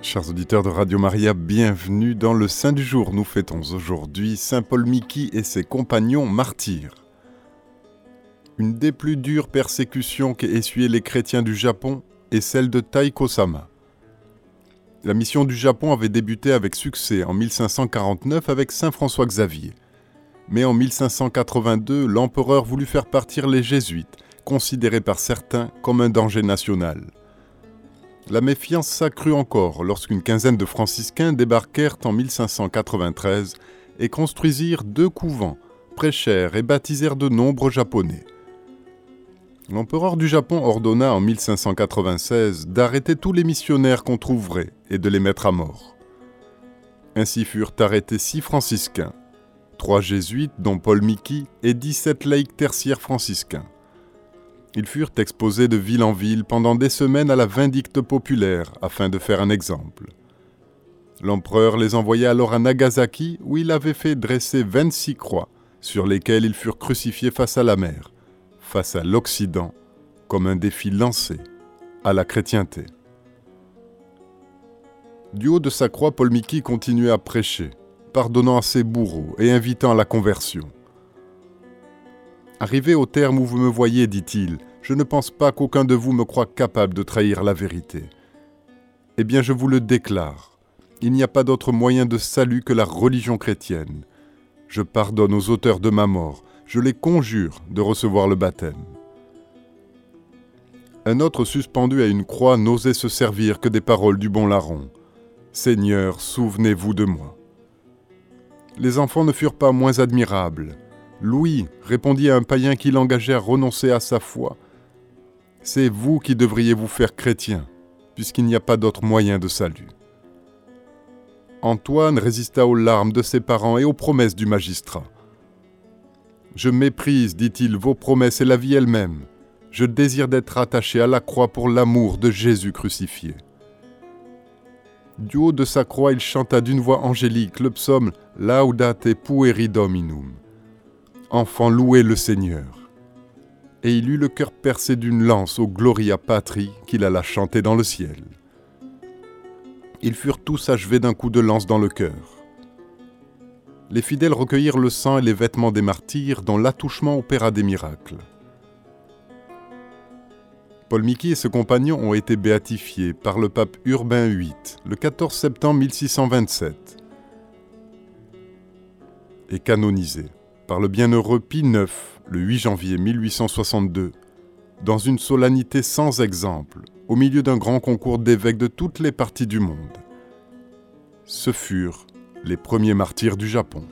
Chers auditeurs de Radio Maria, bienvenue dans le Saint du jour. Nous fêtons aujourd'hui Saint Paul Miki et ses compagnons martyrs. Une des plus dures persécutions qu'aient essuyé les chrétiens du Japon est celle de Taiko-sama. La mission du Japon avait débuté avec succès en 1549 avec Saint François Xavier. Mais en 1582, l'empereur voulut faire partir les jésuites, considérés par certains comme un danger national. La méfiance s'accrut encore lorsqu'une quinzaine de franciscains débarquèrent en 1593 et construisirent deux couvents, prêchèrent et baptisèrent de nombreux Japonais. L'empereur du Japon ordonna en 1596 d'arrêter tous les missionnaires qu'on trouverait et de les mettre à mort. Ainsi furent arrêtés six franciscains, trois jésuites dont Paul Miki et 17 laïcs tertiaires franciscains. Ils furent exposés de ville en ville pendant des semaines à la vindicte populaire afin de faire un exemple. L'empereur les envoya alors à Nagasaki où il avait fait dresser 26 croix sur lesquelles ils furent crucifiés face à la mer face à l'Occident comme un défi lancé à la chrétienté. Du haut de sa croix, Paul Miki continuait à prêcher, pardonnant à ses bourreaux et invitant à la conversion. Arrivé au terme où vous me voyez, dit-il, je ne pense pas qu'aucun de vous me croit capable de trahir la vérité. Eh bien, je vous le déclare, il n'y a pas d'autre moyen de salut que la religion chrétienne. Je pardonne aux auteurs de ma mort, je les conjure de recevoir le baptême. Un autre suspendu à une croix n'osait se servir que des paroles du bon larron. Seigneur, souvenez-vous de moi. Les enfants ne furent pas moins admirables. Louis répondit à un païen qui l'engageait à renoncer à sa foi. C'est vous qui devriez vous faire chrétien, puisqu'il n'y a pas d'autre moyen de salut. Antoine résista aux larmes de ses parents et aux promesses du magistrat. Je méprise, dit-il, vos promesses et la vie elle-même. Je désire d'être attaché à la croix pour l'amour de Jésus crucifié. Du haut de sa croix, il chanta d'une voix angélique le psaume Laudate pueri dominum. Enfant, louez le Seigneur. Et il eut le cœur percé d'une lance au Gloria Patri qu'il alla chanter dans le ciel. Ils furent tous achevés d'un coup de lance dans le cœur les fidèles recueillirent le sang et les vêtements des martyrs dont l'attouchement opéra des miracles. Paul Miki et ses compagnons ont été béatifiés par le pape Urbain VIII le 14 septembre 1627 et canonisés par le bienheureux Pie IX le 8 janvier 1862 dans une solennité sans exemple au milieu d'un grand concours d'évêques de toutes les parties du monde. Ce furent les premiers martyrs du Japon.